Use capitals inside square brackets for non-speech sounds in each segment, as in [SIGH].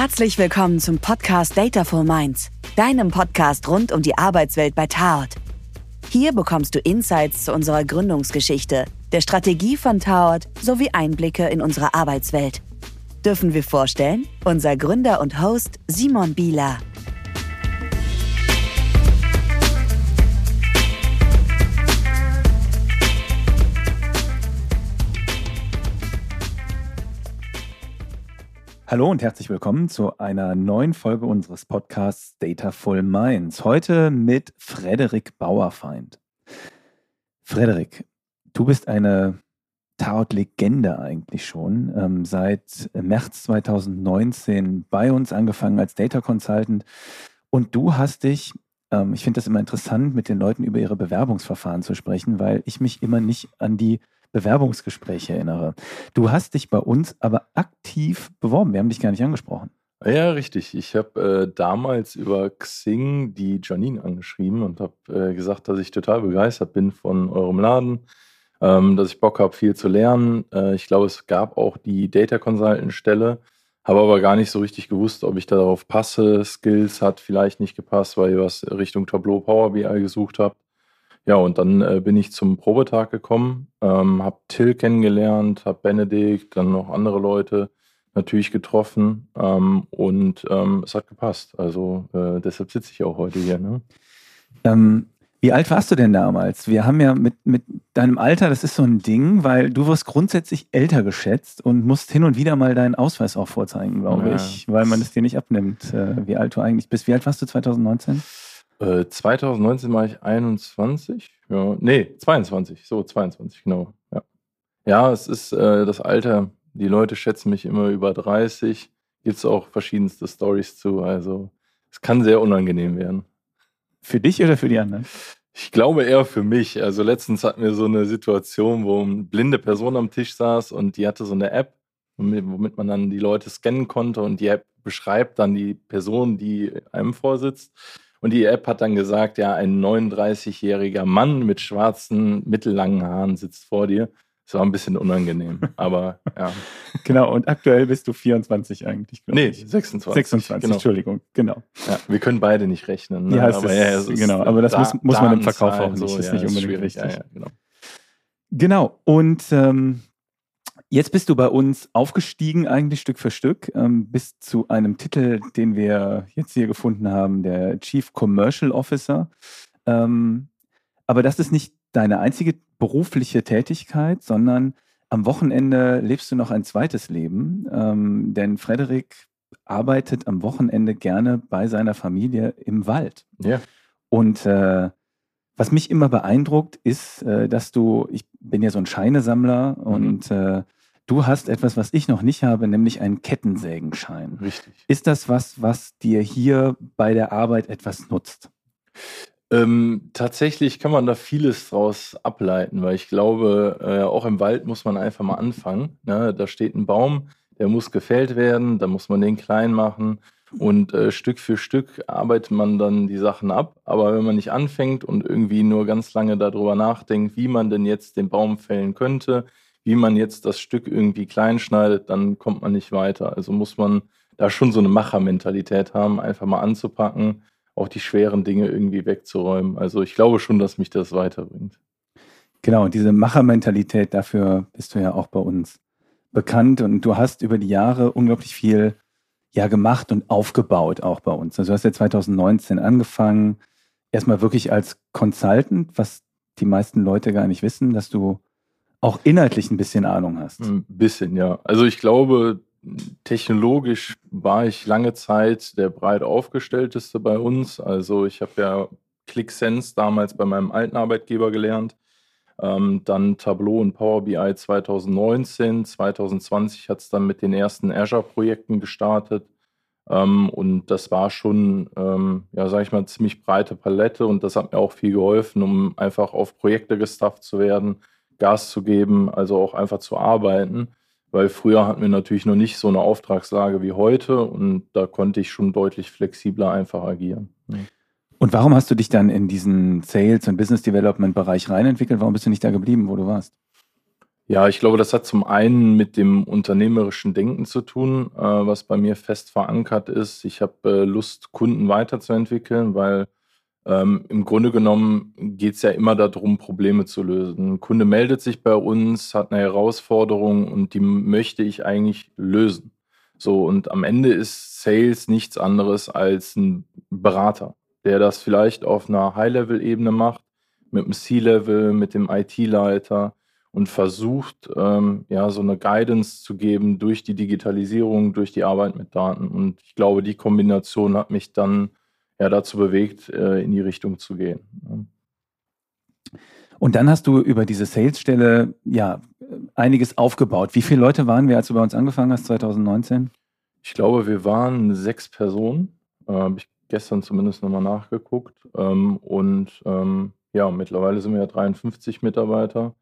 Herzlich willkommen zum Podcast Dataful Minds, deinem Podcast rund um die Arbeitswelt bei Taort. Hier bekommst du Insights zu unserer Gründungsgeschichte, der Strategie von Taort sowie Einblicke in unsere Arbeitswelt. Dürfen wir vorstellen? Unser Gründer und Host Simon Bieler. Hallo und herzlich willkommen zu einer neuen Folge unseres Podcasts Dataful Minds. Heute mit Frederik Bauerfeind. Frederik, du bist eine Tarot-Legende eigentlich schon. Ähm, seit März 2019 bei uns angefangen als Data Consultant. Und du hast dich, ähm, ich finde das immer interessant, mit den Leuten über ihre Bewerbungsverfahren zu sprechen, weil ich mich immer nicht an die Bewerbungsgespräche erinnere. Du hast dich bei uns aber aktiv beworben. Wir haben dich gar nicht angesprochen. Ja, richtig. Ich habe äh, damals über Xing die Janine angeschrieben und habe äh, gesagt, dass ich total begeistert bin von eurem Laden, ähm, dass ich Bock habe, viel zu lernen. Äh, ich glaube, es gab auch die Data Consultant Stelle, habe aber gar nicht so richtig gewusst, ob ich darauf passe. Skills hat vielleicht nicht gepasst, weil ihr was Richtung Tableau Power BI gesucht habt. Ja, und dann äh, bin ich zum Probetag gekommen, ähm, habe Till kennengelernt, habe Benedikt, dann noch andere Leute natürlich getroffen ähm, und ähm, es hat gepasst. Also äh, deshalb sitze ich auch heute hier. Ne? Ähm, wie alt warst du denn damals? Wir haben ja mit, mit deinem Alter, das ist so ein Ding, weil du wirst grundsätzlich älter geschätzt und musst hin und wieder mal deinen Ausweis auch vorzeigen, glaube ja. ich, weil man es dir nicht abnimmt, äh, wie alt du eigentlich bist. Wie alt warst du 2019? 2019 äh, war ich 21. Ja, nee, 22. So, 22, genau. Ja, ja es ist äh, das Alter. Die Leute schätzen mich immer über 30. Gibt es auch verschiedenste Stories zu. Also, es kann sehr unangenehm werden. Für dich oder für die anderen? Ich glaube eher für mich. Also, letztens hatten wir so eine Situation, wo eine blinde Person am Tisch saß und die hatte so eine App, womit man dann die Leute scannen konnte und die App beschreibt dann die Person, die einem vorsitzt. Und die App hat dann gesagt, ja, ein 39-jähriger Mann mit schwarzen, mittellangen Haaren sitzt vor dir. Das war ein bisschen unangenehm, [LAUGHS] aber ja. Genau, und aktuell bist du 24 eigentlich, Nee, ich. 26. 26, genau. Entschuldigung, genau. Ja, wir können beide nicht rechnen. Ne? Ja, aber, ist, ja, genau, aber das da, muss, muss man im Verkauf auch nicht. So, das ist nicht unbedingt richtig. Ja, genau. genau, und ähm, Jetzt bist du bei uns aufgestiegen, eigentlich Stück für Stück, ähm, bis zu einem Titel, den wir jetzt hier gefunden haben, der Chief Commercial Officer. Ähm, aber das ist nicht deine einzige berufliche Tätigkeit, sondern am Wochenende lebst du noch ein zweites Leben, ähm, denn Frederik arbeitet am Wochenende gerne bei seiner Familie im Wald. Ja. Und äh, was mich immer beeindruckt, ist, äh, dass du, ich bin ja so ein Scheinesammler mhm. und äh, Du hast etwas, was ich noch nicht habe, nämlich einen Kettensägenschein. Richtig. Ist das was, was dir hier bei der Arbeit etwas nutzt? Ähm, tatsächlich kann man da vieles draus ableiten, weil ich glaube, äh, auch im Wald muss man einfach mal anfangen. Ne? Da steht ein Baum, der muss gefällt werden, da muss man den klein machen und äh, Stück für Stück arbeitet man dann die Sachen ab. Aber wenn man nicht anfängt und irgendwie nur ganz lange darüber nachdenkt, wie man denn jetzt den Baum fällen könnte, wie man jetzt das Stück irgendwie klein schneidet, dann kommt man nicht weiter. Also muss man da schon so eine Machermentalität haben, einfach mal anzupacken, auch die schweren Dinge irgendwie wegzuräumen. Also ich glaube schon, dass mich das weiterbringt. Genau, diese Machermentalität, dafür bist du ja auch bei uns bekannt und du hast über die Jahre unglaublich viel ja gemacht und aufgebaut auch bei uns. Also du hast ja 2019 angefangen, erstmal wirklich als Consultant, was die meisten Leute gar nicht wissen, dass du auch inhaltlich ein bisschen Ahnung hast. Ein bisschen, ja. Also ich glaube, technologisch war ich lange Zeit der breit aufgestellteste bei uns. Also ich habe ja ClickSense damals bei meinem alten Arbeitgeber gelernt. Ähm, dann Tableau und Power BI 2019. 2020 hat es dann mit den ersten Azure-Projekten gestartet. Ähm, und das war schon, ähm, ja, sage ich mal, ziemlich breite Palette und das hat mir auch viel geholfen, um einfach auf Projekte gestafft zu werden Gas zu geben, also auch einfach zu arbeiten. Weil früher hatten wir natürlich noch nicht so eine Auftragslage wie heute und da konnte ich schon deutlich flexibler einfach agieren. Und warum hast du dich dann in diesen Sales- und Business Development-Bereich reinentwickelt? Warum bist du nicht da geblieben, wo du warst? Ja, ich glaube, das hat zum einen mit dem unternehmerischen Denken zu tun, äh, was bei mir fest verankert ist. Ich habe äh, Lust, Kunden weiterzuentwickeln, weil ähm, im Grunde genommen geht es ja immer darum, Probleme zu lösen. Ein Kunde meldet sich bei uns, hat eine Herausforderung und die möchte ich eigentlich lösen. So, und am Ende ist Sales nichts anderes als ein Berater, der das vielleicht auf einer High-Level-Ebene macht, mit dem C-Level, mit dem IT-Leiter und versucht, ähm, ja, so eine Guidance zu geben durch die Digitalisierung, durch die Arbeit mit Daten. Und ich glaube, die Kombination hat mich dann ja dazu bewegt, äh, in die Richtung zu gehen. Und dann hast du über diese Sales-Stelle ja einiges aufgebaut. Wie viele Leute waren wir, als du bei uns angefangen hast, 2019? Ich glaube, wir waren sechs Personen. Äh, Habe ich gestern zumindest nochmal nachgeguckt. Ähm, und ähm, ja, mittlerweile sind wir ja 53 Mitarbeiter.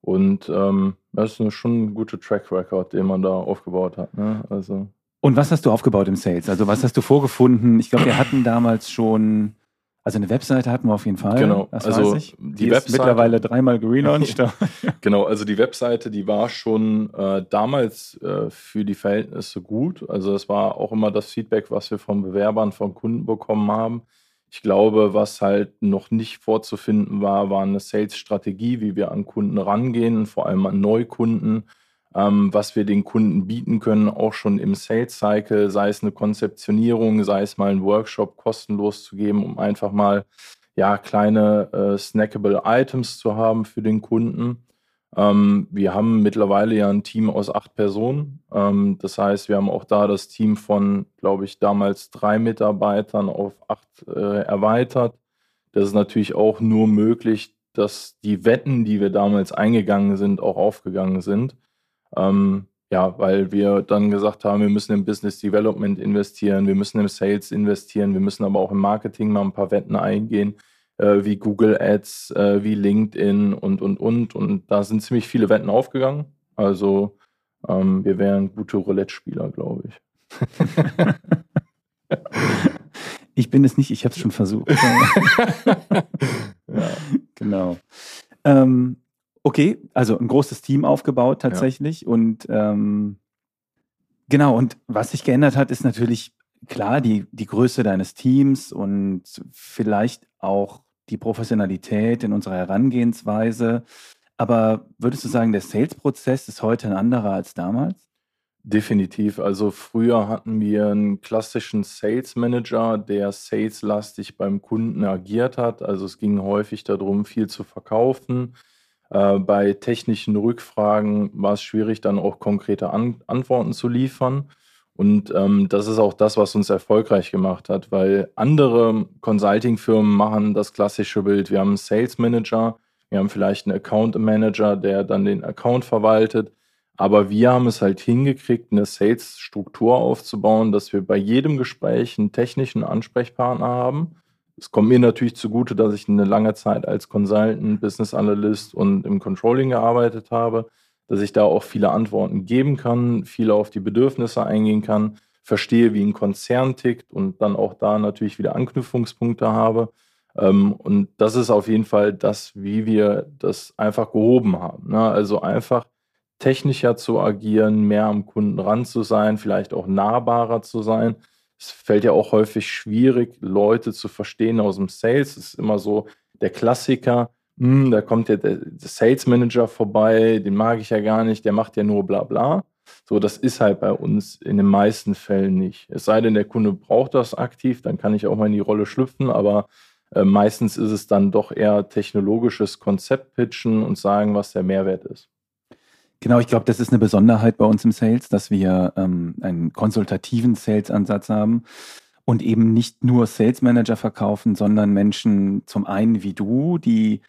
Und ähm, das ist schon ein guter Track Record, den man da aufgebaut hat. Ne? Also. Und was hast du aufgebaut im Sales? Also was hast du vorgefunden? Ich glaube, wir hatten damals schon, also eine Webseite hatten wir auf jeden Fall. Genau, das also die, die Webseite mittlerweile dreimal gelauncht. [LAUGHS] genau, also die Webseite, die war schon äh, damals äh, für die Verhältnisse gut. Also das war auch immer das Feedback, was wir von Bewerbern, von Kunden bekommen haben ich glaube, was halt noch nicht vorzufinden war, war eine Sales-Strategie, wie wir an Kunden rangehen, vor allem an Neukunden, ähm, was wir den Kunden bieten können, auch schon im Sales-Cycle, sei es eine Konzeptionierung, sei es mal einen Workshop kostenlos zu geben, um einfach mal ja, kleine äh, snackable Items zu haben für den Kunden. Ähm, wir haben mittlerweile ja ein Team aus acht Personen. Ähm, das heißt, wir haben auch da das Team von, glaube ich, damals drei Mitarbeitern auf acht äh, erweitert. Das ist natürlich auch nur möglich, dass die Wetten, die wir damals eingegangen sind, auch aufgegangen sind. Ähm, ja, weil wir dann gesagt haben, wir müssen im Business Development investieren, wir müssen im Sales investieren, wir müssen aber auch im Marketing mal ein paar Wetten eingehen äh, wie Google Ads, äh, wie LinkedIn und, und, und. Und da sind ziemlich viele Wetten aufgegangen. Also ähm, wir wären gute Roulette-Spieler, glaube ich. [LAUGHS] ich bin es nicht, ich habe es schon versucht. [LAUGHS] [LAUGHS] ja. Genau. Ähm, okay, also ein großes Team aufgebaut tatsächlich. Ja. Und ähm, genau, und was sich geändert hat, ist natürlich klar die, die Größe deines Teams und vielleicht auch die Professionalität in unserer Herangehensweise. Aber würdest du sagen, der Sales-Prozess ist heute ein anderer als damals? Definitiv. Also früher hatten wir einen klassischen Sales Manager, der saleslastig beim Kunden agiert hat. Also es ging häufig darum, viel zu verkaufen. Äh, bei technischen Rückfragen war es schwierig, dann auch konkrete An Antworten zu liefern. Und ähm, das ist auch das, was uns erfolgreich gemacht hat, weil andere Consulting-Firmen machen das klassische Bild. Wir haben einen Sales Manager, wir haben vielleicht einen Account Manager, der dann den Account verwaltet. Aber wir haben es halt hingekriegt, eine Sales-Struktur aufzubauen, dass wir bei jedem Gespräch einen technischen Ansprechpartner haben. Es kommt mir natürlich zugute, dass ich eine lange Zeit als Consultant, Business Analyst und im Controlling gearbeitet habe dass ich da auch viele Antworten geben kann, viele auf die Bedürfnisse eingehen kann, verstehe, wie ein Konzern tickt und dann auch da natürlich wieder Anknüpfungspunkte habe. Ähm, und das ist auf jeden Fall das, wie wir das einfach gehoben haben. Ne? Also einfach technischer zu agieren, mehr am Kunden ran zu sein, vielleicht auch nahbarer zu sein. Es fällt ja auch häufig schwierig, Leute zu verstehen aus dem Sales. Es ist immer so der Klassiker, hm, da kommt ja der, der Sales Manager vorbei, den mag ich ja gar nicht, der macht ja nur bla bla. So, das ist halt bei uns in den meisten Fällen nicht. Es sei denn, der Kunde braucht das aktiv, dann kann ich auch mal in die Rolle schlüpfen, aber äh, meistens ist es dann doch eher technologisches Konzept pitchen und sagen, was der Mehrwert ist. Genau, ich glaube, das ist eine Besonderheit bei uns im Sales, dass wir ähm, einen konsultativen Sales-Ansatz haben und eben nicht nur Sales Manager verkaufen, sondern Menschen zum einen wie du, die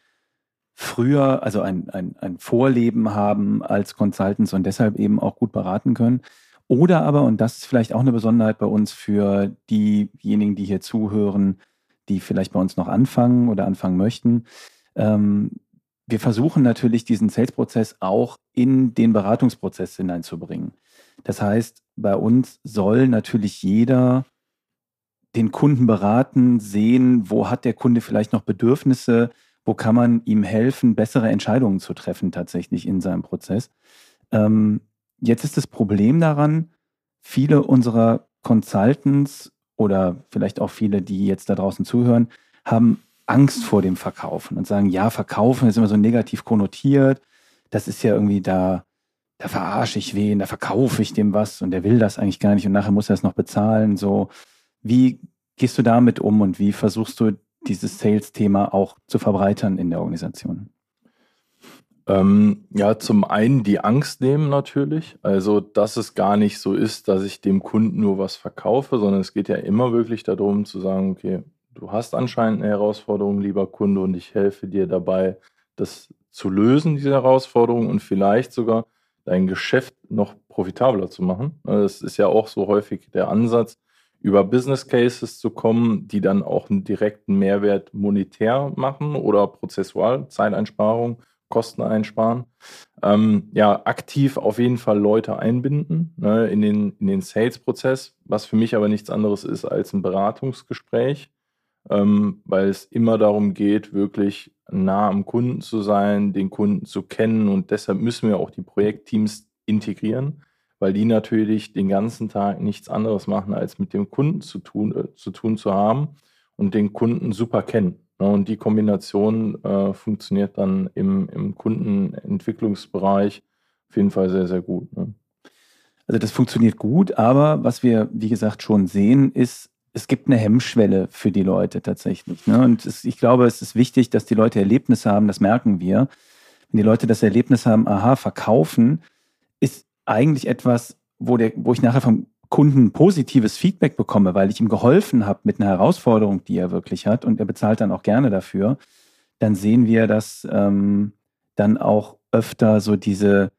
früher, also ein, ein, ein Vorleben haben als Consultants und deshalb eben auch gut beraten können. Oder aber, und das ist vielleicht auch eine Besonderheit bei uns für diejenigen, die hier zuhören, die vielleicht bei uns noch anfangen oder anfangen möchten. Ähm, wir versuchen natürlich diesen Sales-Prozess auch in den Beratungsprozess hineinzubringen. Das heißt, bei uns soll natürlich jeder den Kunden beraten, sehen, wo hat der Kunde vielleicht noch Bedürfnisse, wo kann man ihm helfen, bessere Entscheidungen zu treffen tatsächlich in seinem Prozess. Ähm, jetzt ist das Problem daran, viele unserer Consultants oder vielleicht auch viele, die jetzt da draußen zuhören, haben Angst vor dem Verkaufen und sagen, ja, Verkaufen ist immer so negativ konnotiert. Das ist ja irgendwie da, da verarsche ich wen, da verkaufe ich dem was und der will das eigentlich gar nicht und nachher muss er es noch bezahlen. So, wie gehst du damit um und wie versuchst du dieses Sales-Thema auch zu verbreitern in der Organisation? Ähm, ja, zum einen die Angst nehmen natürlich. Also, dass es gar nicht so ist, dass ich dem Kunden nur was verkaufe, sondern es geht ja immer wirklich darum zu sagen, okay, du hast anscheinend eine Herausforderung, lieber Kunde, und ich helfe dir dabei, das zu lösen, diese Herausforderung und vielleicht sogar dein Geschäft noch profitabler zu machen. Das ist ja auch so häufig der Ansatz, über Business Cases zu kommen, die dann auch einen direkten Mehrwert monetär machen oder prozessual, Zeiteinsparung Kosten einsparen. Ähm, ja, aktiv auf jeden Fall Leute einbinden ne, in den, in den Sales-Prozess, was für mich aber nichts anderes ist als ein Beratungsgespräch, ähm, weil es immer darum geht, wirklich nah am Kunden zu sein, den Kunden zu kennen und deshalb müssen wir auch die Projektteams integrieren, weil die natürlich den ganzen Tag nichts anderes machen, als mit dem Kunden zu tun, äh, zu tun zu haben und den Kunden super kennen. Ne, und die Kombination äh, funktioniert dann im, im Kundenentwicklungsbereich auf jeden Fall sehr, sehr gut. Ne? Also das funktioniert gut, aber was wir, wie gesagt, schon sehen, ist, es gibt eine Hemmschwelle für die Leute tatsächlich. Ne? Und es, ich glaube, es ist wichtig, dass die Leute Erlebnisse haben, das merken wir. Wenn die Leute das Erlebnis haben, aha, verkaufen, ist eigentlich etwas, wo, der, wo ich nachher vom Kunden positives Feedback bekomme, weil ich ihm geholfen habe mit einer Herausforderung, die er wirklich hat und er bezahlt dann auch gerne dafür, dann sehen wir, dass ähm, dann auch öfter so diese,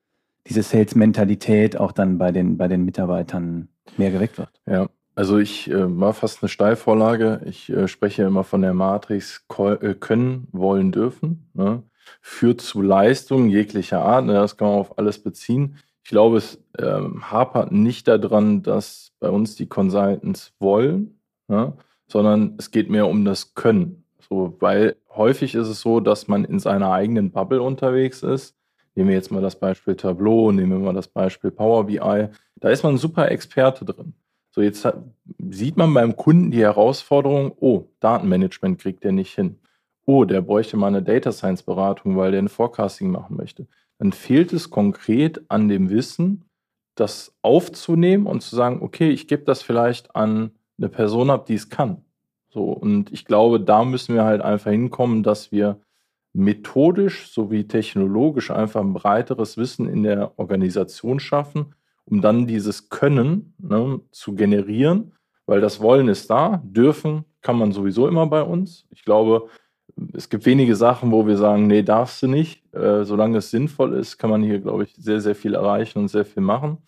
diese Sales-Mentalität auch dann bei den, bei den Mitarbeitern mehr geweckt wird. Ja, also ich äh, war fast eine Steilvorlage. Ich äh, spreche immer von der Matrix äh, können, wollen, dürfen. Ne? Führt zu Leistung jeglicher Art. Ne? Das kann man auf alles beziehen. Ich glaube, es ähm, hapert nicht daran, dass bei uns die Consultants wollen, ne? sondern es geht mehr um das Können. So, weil häufig ist es so, dass man in seiner eigenen Bubble unterwegs ist. Nehmen wir jetzt mal das Beispiel Tableau, nehmen wir mal das Beispiel Power BI. Da ist man super Experte drin. So, jetzt hat, sieht man beim Kunden die Herausforderung, oh, Datenmanagement kriegt der nicht hin. Oh, der bräuchte mal eine Data Science Beratung, weil der ein Forecasting machen möchte dann fehlt es konkret an dem Wissen, das aufzunehmen und zu sagen, okay, ich gebe das vielleicht an eine Person ab, die es kann. So, und ich glaube, da müssen wir halt einfach hinkommen, dass wir methodisch sowie technologisch einfach ein breiteres Wissen in der Organisation schaffen, um dann dieses Können ne, zu generieren, weil das Wollen ist da, dürfen kann man sowieso immer bei uns. Ich glaube, es gibt wenige Sachen, wo wir sagen, nee, darfst du nicht. Äh, solange es sinnvoll ist, kann man hier, glaube ich, sehr, sehr viel erreichen und sehr viel machen.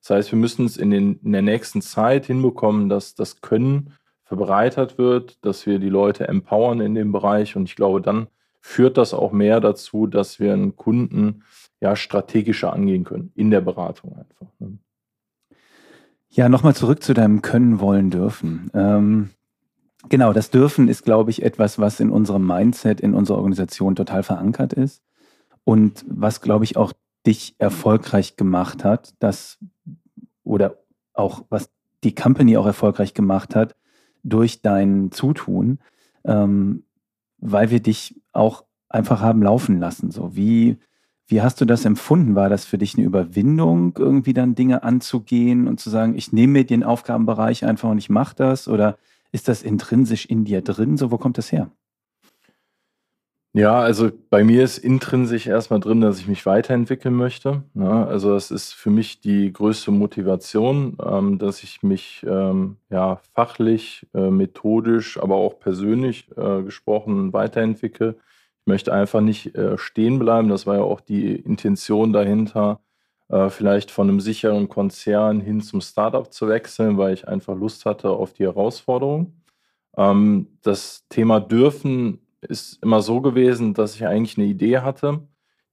Das heißt, wir müssen es in, den, in der nächsten Zeit hinbekommen, dass das Können verbreitert wird, dass wir die Leute empowern in dem Bereich. Und ich glaube, dann führt das auch mehr dazu, dass wir einen Kunden ja strategischer angehen können in der Beratung einfach. Ne? Ja, nochmal zurück zu deinem Können wollen dürfen. Ähm, Genau, das Dürfen ist, glaube ich, etwas, was in unserem Mindset, in unserer Organisation total verankert ist und was, glaube ich, auch dich erfolgreich gemacht hat, das oder auch was die Company auch erfolgreich gemacht hat durch dein Zutun, ähm, weil wir dich auch einfach haben laufen lassen. So wie wie hast du das empfunden? War das für dich eine Überwindung, irgendwie dann Dinge anzugehen und zu sagen, ich nehme mir den Aufgabenbereich einfach und ich mache das? Oder ist das intrinsisch in dir drin? So, wo kommt das her? Ja, also bei mir ist intrinsisch erstmal drin, dass ich mich weiterentwickeln möchte. Ja, also das ist für mich die größte Motivation, ähm, dass ich mich ähm, ja fachlich, äh, methodisch, aber auch persönlich äh, gesprochen weiterentwickle. Möchte einfach nicht äh, stehen bleiben. Das war ja auch die Intention dahinter, äh, vielleicht von einem sicheren Konzern hin zum Startup zu wechseln, weil ich einfach Lust hatte auf die Herausforderung. Ähm, das Thema dürfen ist immer so gewesen, dass ich eigentlich eine Idee hatte,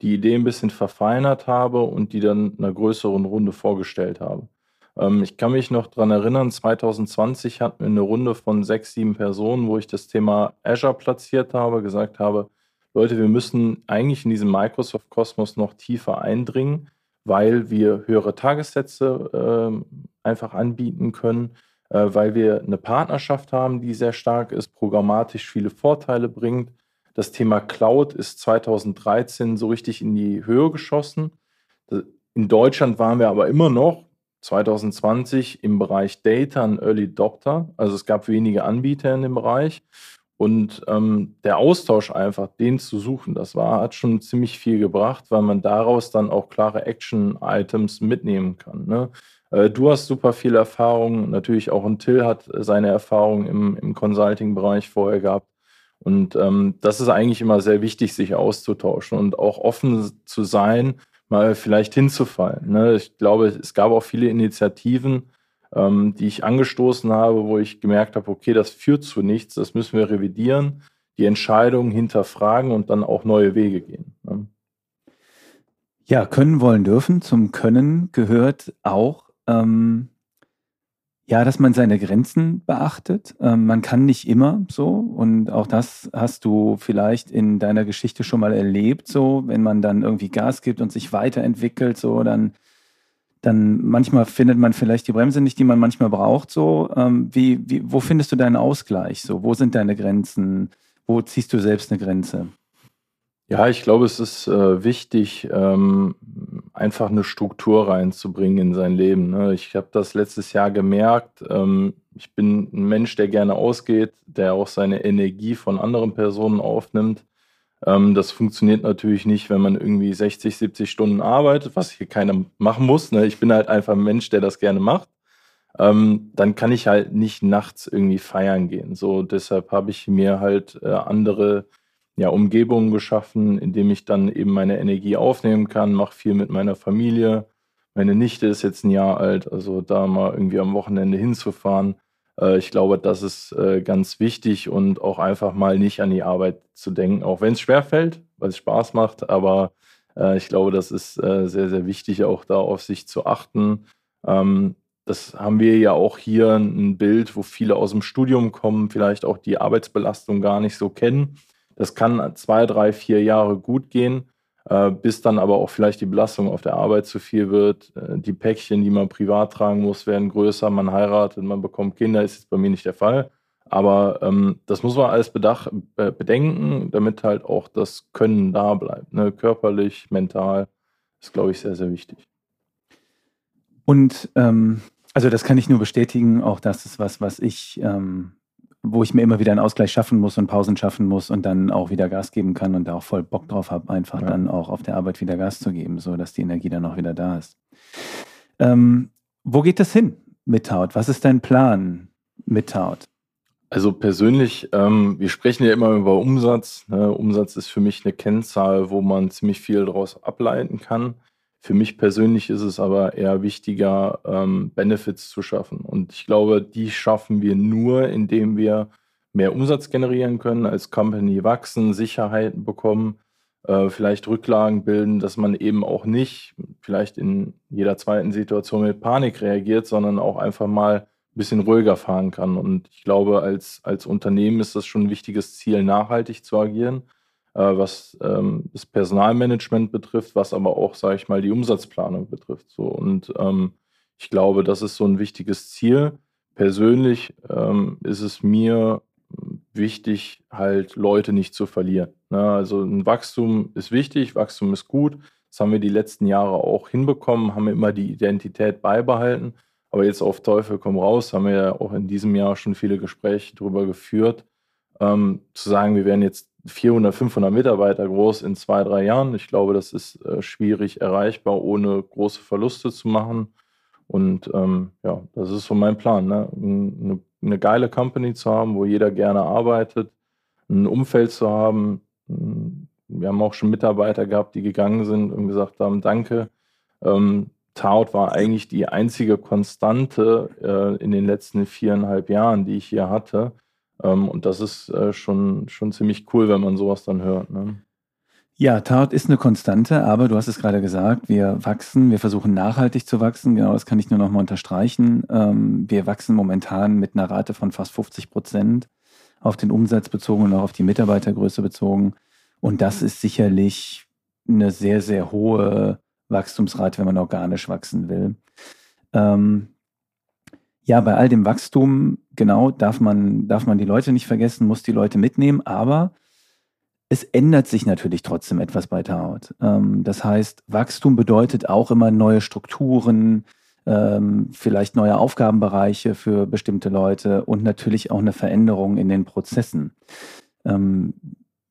die Idee ein bisschen verfeinert habe und die dann einer größeren Runde vorgestellt habe. Ähm, ich kann mich noch daran erinnern, 2020 hatten wir eine Runde von sechs, sieben Personen, wo ich das Thema Azure platziert habe, gesagt habe, Leute, wir müssen eigentlich in diesen Microsoft-Kosmos noch tiefer eindringen, weil wir höhere Tagessätze äh, einfach anbieten können, äh, weil wir eine Partnerschaft haben, die sehr stark ist, programmatisch viele Vorteile bringt. Das Thema Cloud ist 2013 so richtig in die Höhe geschossen. In Deutschland waren wir aber immer noch 2020 im Bereich Data ein Early Adopter. Also es gab wenige Anbieter in dem Bereich. Und ähm, der Austausch einfach, den zu suchen, das war, hat schon ziemlich viel gebracht, weil man daraus dann auch klare Action-Items mitnehmen kann. Ne? Äh, du hast super viel Erfahrung, natürlich auch ein Till hat seine Erfahrung im, im Consulting-Bereich vorher gehabt. Und ähm, das ist eigentlich immer sehr wichtig, sich auszutauschen und auch offen zu sein, mal vielleicht hinzufallen. Ne? Ich glaube, es gab auch viele Initiativen, ähm, die ich angestoßen habe, wo ich gemerkt habe, okay, das führt zu nichts, das müssen wir revidieren, die Entscheidungen hinterfragen und dann auch neue Wege gehen. Ne? Ja, können, wollen, dürfen. Zum Können gehört auch, ähm, ja, dass man seine Grenzen beachtet. Ähm, man kann nicht immer so und auch das hast du vielleicht in deiner Geschichte schon mal erlebt, so wenn man dann irgendwie Gas gibt und sich weiterentwickelt, so dann dann manchmal findet man vielleicht die Bremse nicht, die man manchmal braucht. So, ähm, wie, wie, wo findest du deinen Ausgleich? So, wo sind deine Grenzen? Wo ziehst du selbst eine Grenze? Ja, ich glaube, es ist äh, wichtig, ähm, einfach eine Struktur reinzubringen in sein Leben. Ne? Ich habe das letztes Jahr gemerkt. Ähm, ich bin ein Mensch, der gerne ausgeht, der auch seine Energie von anderen Personen aufnimmt. Ähm, das funktioniert natürlich nicht, wenn man irgendwie 60, 70 Stunden arbeitet, was hier keiner machen muss. Ne? Ich bin halt einfach ein Mensch, der das gerne macht. Ähm, dann kann ich halt nicht nachts irgendwie feiern gehen. So, deshalb habe ich mir halt äh, andere ja, Umgebungen geschaffen, in dem ich dann eben meine Energie aufnehmen kann, mache viel mit meiner Familie. Meine Nichte ist jetzt ein Jahr alt, also da mal irgendwie am Wochenende hinzufahren, ich glaube, das ist äh, ganz wichtig und auch einfach mal nicht an die Arbeit zu denken, auch wenn es schwerfällt, weil es Spaß macht. Aber äh, ich glaube, das ist sehr, sehr wichtig, auch da auf sich zu achten. Ähm, das haben wir ja auch hier ein Bild, wo viele aus dem Studium kommen, vielleicht auch die Arbeitsbelastung gar nicht so kennen. Das kann zwei, drei, vier Jahre gut gehen äh, bis dann aber auch vielleicht die Belastung auf der Arbeit zu viel wird. Äh, die Päckchen, die man privat tragen muss, werden größer. Man heiratet, man bekommt Kinder, ist jetzt bei mir nicht der Fall. Aber ähm, das muss man alles bedach, äh, bedenken, damit halt auch das Können da bleibt. Ne? Körperlich, mental, ist, glaube ich, sehr, sehr wichtig. Und ähm, also das kann ich nur bestätigen, auch das ist was, was ich ähm, wo ich mir immer wieder einen Ausgleich schaffen muss und Pausen schaffen muss und dann auch wieder Gas geben kann und da auch voll Bock drauf habe, einfach ja. dann auch auf der Arbeit wieder Gas zu geben, so dass die Energie dann auch wieder da ist. Ähm, wo geht das hin mit Taut? Was ist dein Plan mit Taut? Also persönlich, ähm, wir sprechen ja immer über Umsatz. Ne? Umsatz ist für mich eine Kennzahl, wo man ziemlich viel daraus ableiten kann. Für mich persönlich ist es aber eher wichtiger, ähm, Benefits zu schaffen. Und ich glaube, die schaffen wir nur, indem wir mehr Umsatz generieren können, als Company wachsen, Sicherheiten bekommen, äh, vielleicht Rücklagen bilden, dass man eben auch nicht vielleicht in jeder zweiten Situation mit Panik reagiert, sondern auch einfach mal ein bisschen ruhiger fahren kann. Und ich glaube, als, als Unternehmen ist das schon ein wichtiges Ziel, nachhaltig zu agieren was ähm, das Personalmanagement betrifft, was aber auch, sage ich mal, die Umsatzplanung betrifft. So. Und ähm, ich glaube, das ist so ein wichtiges Ziel. Persönlich ähm, ist es mir wichtig, halt Leute nicht zu verlieren. Ne? Also ein Wachstum ist wichtig, Wachstum ist gut. Das haben wir die letzten Jahre auch hinbekommen, haben immer die Identität beibehalten. Aber jetzt auf Teufel komm raus, haben wir ja auch in diesem Jahr schon viele Gespräche darüber geführt, ähm, zu sagen, wir werden jetzt 400, 500 Mitarbeiter groß in zwei, drei Jahren. Ich glaube, das ist äh, schwierig erreichbar, ohne große Verluste zu machen. Und ähm, ja, das ist so mein Plan, ne? eine, eine, geile Company zu haben, wo jeder gerne arbeitet, ein Umfeld zu haben. Wir haben auch schon Mitarbeiter gehabt, die gegangen sind und gesagt haben, danke. Ähm, Taut war eigentlich die einzige Konstante äh, in den letzten viereinhalb Jahren, die ich hier hatte. Ähm, und das ist äh, schon, schon ziemlich cool, wenn man sowas dann hört. Ne? Ja, Tarot ist eine Konstante, aber du hast es gerade gesagt, wir wachsen, wir versuchen nachhaltig zu wachsen. Genau, das kann ich nur noch mal unterstreichen. Ähm, wir wachsen momentan mit einer Rate von fast 50 Prozent auf den Umsatz bezogen und auch auf die Mitarbeitergröße bezogen. Und das ist sicherlich eine sehr, sehr hohe Wachstumsrate, wenn man organisch wachsen will. Ähm, ja, bei all dem Wachstum, genau, darf man, darf man die Leute nicht vergessen, muss die Leute mitnehmen, aber es ändert sich natürlich trotzdem etwas bei Tarot. Ähm, das heißt, Wachstum bedeutet auch immer neue Strukturen, ähm, vielleicht neue Aufgabenbereiche für bestimmte Leute und natürlich auch eine Veränderung in den Prozessen. Ähm,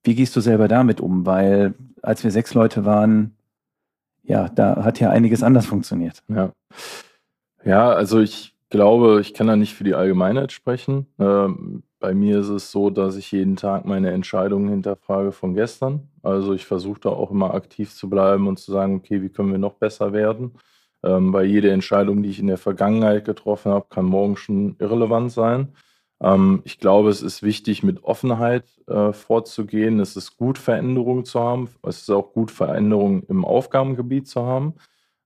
wie gehst du selber damit um? Weil als wir sechs Leute waren, ja, da hat ja einiges anders funktioniert. Ja, ja also ich glaube, ich kann da nicht für die Allgemeinheit sprechen. Ähm, bei mir ist es so, dass ich jeden Tag meine Entscheidungen hinterfrage von gestern. Also ich versuche da auch immer aktiv zu bleiben und zu sagen, okay, wie können wir noch besser werden? Ähm, weil jede Entscheidung, die ich in der Vergangenheit getroffen habe, kann morgen schon irrelevant sein. Ähm, ich glaube, es ist wichtig, mit Offenheit äh, vorzugehen. Es ist gut, Veränderungen zu haben. Es ist auch gut, Veränderungen im Aufgabengebiet zu haben.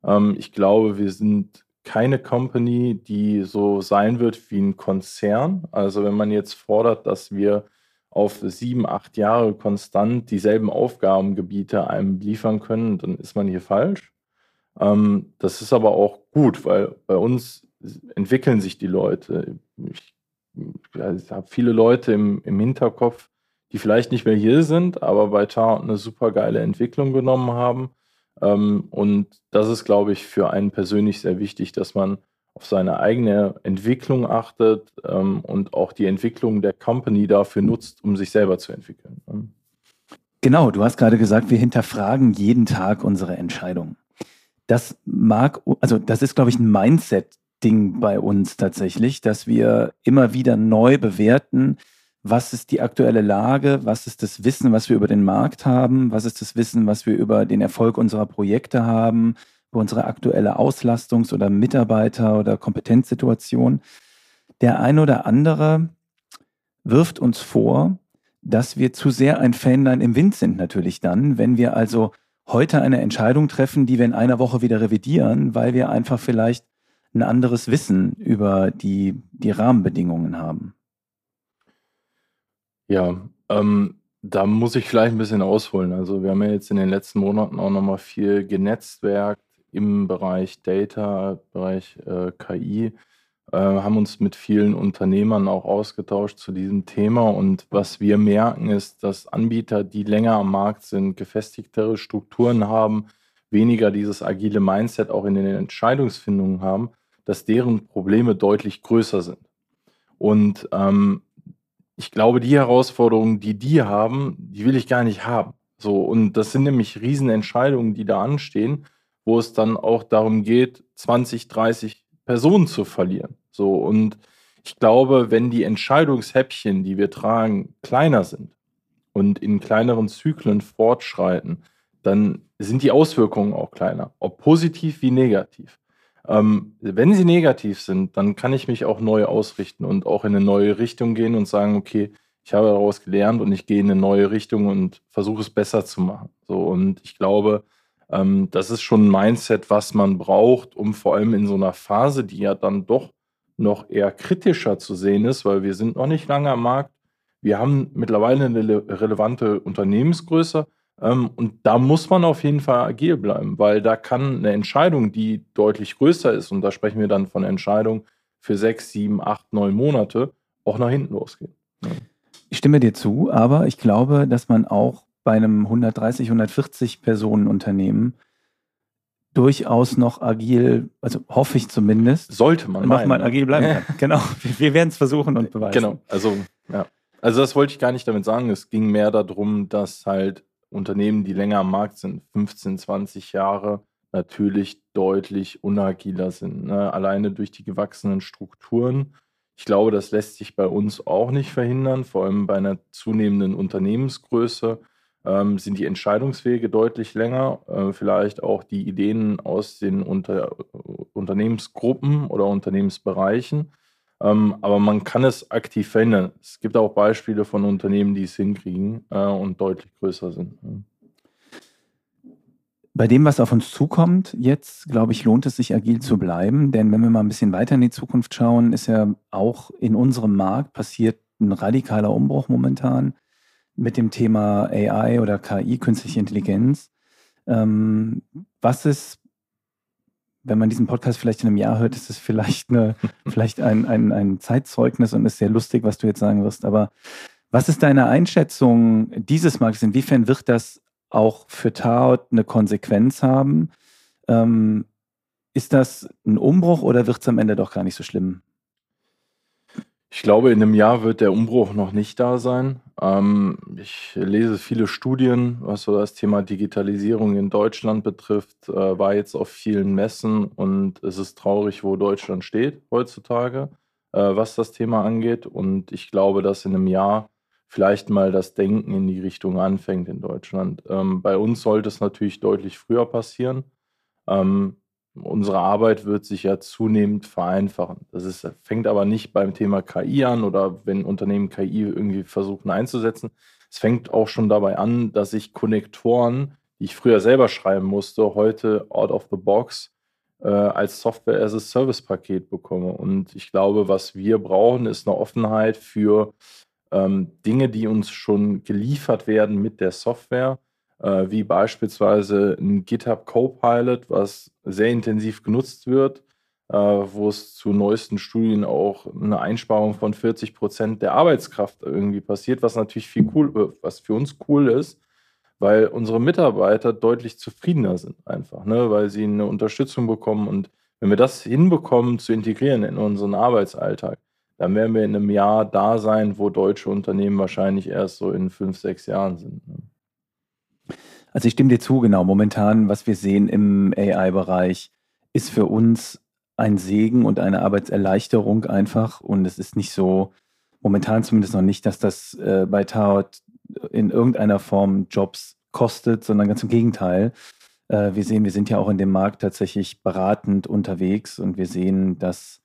Ähm, ich glaube, wir sind keine Company, die so sein wird wie ein Konzern. Also wenn man jetzt fordert, dass wir auf sieben, acht Jahre konstant dieselben Aufgabengebiete einem liefern können, dann ist man hier falsch. Ähm, das ist aber auch gut, weil bei uns entwickeln sich die Leute. Ich, ich habe viele Leute im, im Hinterkopf, die vielleicht nicht mehr hier sind, aber bei Tar eine super geile Entwicklung genommen haben. Ähm, und das ist, glaube ich, für einen persönlich sehr wichtig, dass man auf seine eigene Entwicklung achtet ähm, und auch die Entwicklung der Company dafür nutzt, um sich selber zu entwickeln. Genau, du hast gerade gesagt, wir hinterfragen jeden Tag unsere Entscheidungen das mag, also das ist, glaube ich, ein Mindset-Ding bei uns tatsächlich, dass wir immer wieder neu bewerten, was ist die aktuelle Lage, was ist das Wissen, was wir über den Markt haben, was ist das Wissen, was wir über den Erfolg unserer Projekte haben, über unsere aktuelle Auslastungs- oder Mitarbeiter- oder Kompetenzsituation. Der eine oder andere wirft uns vor, dass wir zu sehr ein Fähnlein im Wind sind natürlich dann, wenn wir also heute eine Entscheidung treffen, die wir in einer Woche wieder revidieren, weil wir einfach vielleicht ein anderes Wissen über die, die Rahmenbedingungen haben. Ja, ähm, da muss ich vielleicht ein bisschen ausholen. Also wir haben ja jetzt in den letzten Monaten auch nochmal viel genetzwerkt im Bereich Data, Bereich äh, KI äh, haben uns mit vielen Unternehmern auch ausgetauscht zu diesem Thema. Und was wir merken, ist, dass Anbieter, die länger am Markt sind, gefestigtere Strukturen haben, weniger dieses agile Mindset auch in den Entscheidungsfindungen haben, dass deren Probleme deutlich größer sind. Und ähm, ich glaube, die Herausforderungen, die die haben, die will ich gar nicht haben. So, und das sind nämlich Riesenentscheidungen, die da anstehen, wo es dann auch darum geht, 20, 30 Personen zu verlieren. So, und ich glaube, wenn die Entscheidungshäppchen, die wir tragen, kleiner sind und in kleineren Zyklen fortschreiten, dann sind die Auswirkungen auch kleiner, ob positiv wie negativ. Ähm, wenn sie negativ sind, dann kann ich mich auch neu ausrichten und auch in eine neue Richtung gehen und sagen, okay, ich habe daraus gelernt und ich gehe in eine neue Richtung und versuche es besser zu machen. So, und ich glaube, ähm, das ist schon ein Mindset, was man braucht, um vor allem in so einer Phase, die ja dann doch noch eher kritischer zu sehen ist, weil wir sind noch nicht lange am Markt. Wir haben mittlerweile eine relevante Unternehmensgröße und da muss man auf jeden Fall agil bleiben, weil da kann eine Entscheidung, die deutlich größer ist, und da sprechen wir dann von Entscheidungen für sechs, sieben, acht, neun Monate, auch nach hinten losgehen. Ich stimme dir zu, aber ich glaube, dass man auch bei einem 130, 140 Personen Unternehmen durchaus noch agil, also hoffe ich zumindest. Sollte man. Noch mal agil bleiben kann. [LAUGHS] genau. Wir, wir werden es versuchen und beweisen. Genau. Also, ja. Also, das wollte ich gar nicht damit sagen. Es ging mehr darum, dass halt Unternehmen, die länger am Markt sind, 15, 20 Jahre, natürlich deutlich unagiler sind. Ne? Alleine durch die gewachsenen Strukturen. Ich glaube, das lässt sich bei uns auch nicht verhindern, vor allem bei einer zunehmenden Unternehmensgröße ähm, sind die Entscheidungswege deutlich länger. Äh, vielleicht auch die Ideen aus den Unter Unternehmensgruppen oder Unternehmensbereichen. Ähm, aber man kann es aktiv verändern. Es gibt auch Beispiele von Unternehmen, die es hinkriegen äh, und deutlich größer sind. Bei dem, was auf uns zukommt, jetzt, glaube ich, lohnt es sich, agil zu bleiben. Denn wenn wir mal ein bisschen weiter in die Zukunft schauen, ist ja auch in unserem Markt passiert ein radikaler Umbruch momentan mit dem Thema AI oder KI, künstliche Intelligenz. Ähm, was ist, wenn man diesen Podcast vielleicht in einem Jahr hört, ist es vielleicht, eine, [LAUGHS] vielleicht ein, ein, ein Zeitzeugnis und ist sehr lustig, was du jetzt sagen wirst. Aber was ist deine Einschätzung dieses Marktes? Inwiefern wird das auch für Taut eine Konsequenz haben? Ähm, ist das ein Umbruch oder wird es am Ende doch gar nicht so schlimm? Ich glaube, in einem Jahr wird der Umbruch noch nicht da sein. Ähm, ich lese viele Studien, was so das Thema Digitalisierung in Deutschland betrifft, äh, war jetzt auf vielen Messen und es ist traurig, wo Deutschland steht heutzutage, äh, was das Thema angeht. Und ich glaube, dass in einem Jahr vielleicht mal das Denken in die Richtung anfängt in Deutschland. Ähm, bei uns sollte es natürlich deutlich früher passieren. Ähm, unsere Arbeit wird sich ja zunehmend vereinfachen. Das ist, fängt aber nicht beim Thema KI an oder wenn Unternehmen KI irgendwie versuchen einzusetzen. Es fängt auch schon dabei an, dass ich Konnektoren, die ich früher selber schreiben musste, heute out of the box äh, als Software as a Service Paket bekomme. Und ich glaube, was wir brauchen, ist eine Offenheit für ähm, Dinge, die uns schon geliefert werden mit der Software äh, wie beispielsweise ein GitHub Copilot, was sehr intensiv genutzt wird, äh, wo es zu neuesten Studien auch eine Einsparung von 40 Prozent der Arbeitskraft irgendwie passiert, was natürlich viel cool, äh, was für uns cool ist, weil unsere Mitarbeiter deutlich zufriedener sind einfach, ne? weil sie eine Unterstützung bekommen und wenn wir das hinbekommen zu integrieren in unseren Arbeitsalltag, dann werden wir in einem Jahr da sein, wo deutsche Unternehmen wahrscheinlich erst so in fünf, sechs Jahren sind. Also ich stimme dir zu, genau. Momentan, was wir sehen im AI-Bereich, ist für uns ein Segen und eine Arbeitserleichterung einfach. Und es ist nicht so, momentan zumindest noch nicht, dass das äh, bei Taut in irgendeiner Form Jobs kostet, sondern ganz im Gegenteil. Äh, wir sehen, wir sind ja auch in dem Markt tatsächlich beratend unterwegs und wir sehen, dass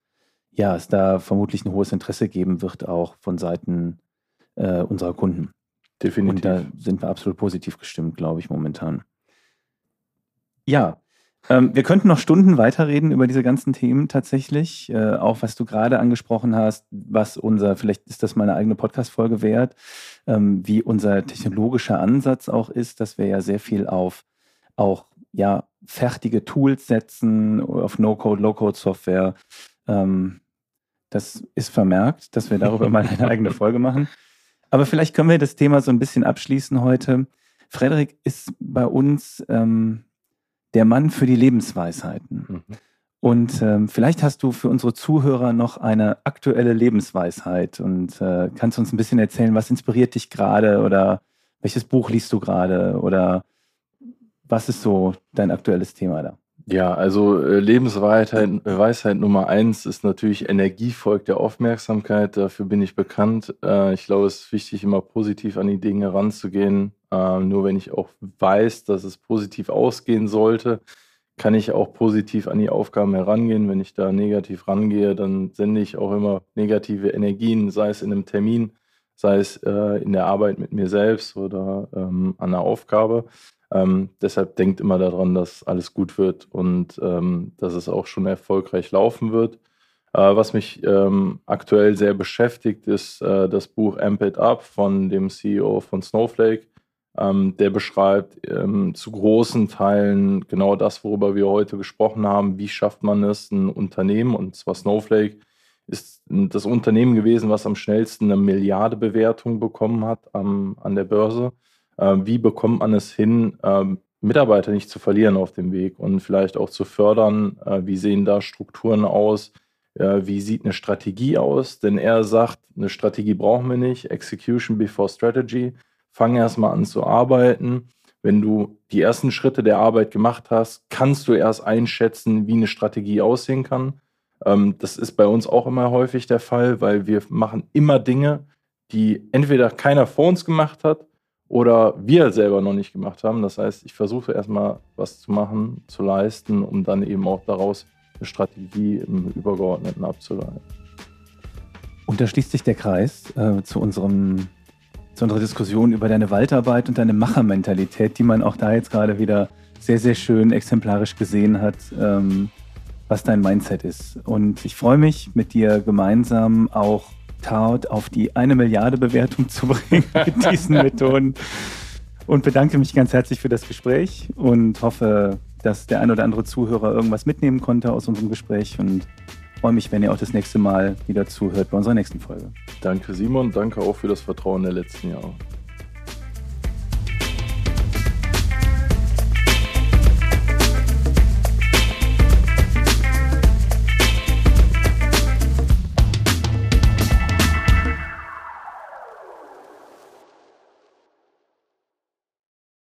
ja, es da vermutlich ein hohes Interesse geben wird, auch von Seiten äh, unserer Kunden. Definitiv. Und da sind wir absolut positiv gestimmt, glaube ich, momentan. Ja, ähm, wir könnten noch Stunden weiterreden über diese ganzen Themen tatsächlich. Äh, auch was du gerade angesprochen hast, was unser, vielleicht ist das mal eine eigene Podcast-Folge wert, ähm, wie unser technologischer Ansatz auch ist, dass wir ja sehr viel auf auch ja fertige Tools setzen, auf No-Code, Low-Code-Software. Ähm, das ist vermerkt, dass wir darüber mal eine eigene [LAUGHS] Folge machen. Aber vielleicht können wir das Thema so ein bisschen abschließen heute. Frederik ist bei uns ähm, der Mann für die Lebensweisheiten. Mhm. Und ähm, vielleicht hast du für unsere Zuhörer noch eine aktuelle Lebensweisheit und äh, kannst uns ein bisschen erzählen, was inspiriert dich gerade oder welches Buch liest du gerade oder was ist so dein aktuelles Thema da? Ja, also äh, Lebensweisheit Weisheit Nummer eins ist natürlich Energie folgt der Aufmerksamkeit. Dafür bin ich bekannt. Äh, ich glaube, es ist wichtig, immer positiv an die Dinge ranzugehen. Äh, nur wenn ich auch weiß, dass es positiv ausgehen sollte, kann ich auch positiv an die Aufgaben herangehen. Wenn ich da negativ rangehe, dann sende ich auch immer negative Energien, sei es in einem Termin, sei es äh, in der Arbeit mit mir selbst oder ähm, an der Aufgabe. Ähm, deshalb denkt immer daran, dass alles gut wird und ähm, dass es auch schon erfolgreich laufen wird. Äh, was mich ähm, aktuell sehr beschäftigt, ist äh, das Buch Amp It Up von dem CEO von Snowflake. Ähm, der beschreibt ähm, zu großen Teilen genau das, worüber wir heute gesprochen haben. Wie schafft man es, ein Unternehmen, und zwar Snowflake, ist das Unternehmen gewesen, was am schnellsten eine Milliarde Bewertung bekommen hat am, an der Börse. Äh, wie bekommt man es hin, ähm, Mitarbeiter nicht zu verlieren auf dem Weg und vielleicht auch zu fördern? Äh, wie sehen da Strukturen aus? Äh, wie sieht eine Strategie aus? Denn er sagt, eine Strategie brauchen wir nicht. Execution before Strategy. Fang erstmal an zu arbeiten. Wenn du die ersten Schritte der Arbeit gemacht hast, kannst du erst einschätzen, wie eine Strategie aussehen kann. Ähm, das ist bei uns auch immer häufig der Fall, weil wir machen immer Dinge, die entweder keiner vor uns gemacht hat oder wir selber noch nicht gemacht haben. Das heißt, ich versuche erstmal was zu machen, zu leisten, um dann eben auch daraus eine Strategie im Übergeordneten abzuleiten. Und da schließt sich der Kreis äh, zu, unserem, zu unserer Diskussion über deine Waldarbeit und deine Machermentalität, die man auch da jetzt gerade wieder sehr, sehr schön exemplarisch gesehen hat, ähm, was dein Mindset ist. Und ich freue mich, mit dir gemeinsam auch Taut auf die eine Milliarde Bewertung zu bringen [LAUGHS] mit diesen Methoden. Und bedanke mich ganz herzlich für das Gespräch und hoffe, dass der ein oder andere Zuhörer irgendwas mitnehmen konnte aus unserem Gespräch und freue mich, wenn ihr auch das nächste Mal wieder zuhört bei unserer nächsten Folge. Danke Simon, danke auch für das Vertrauen der letzten Jahre.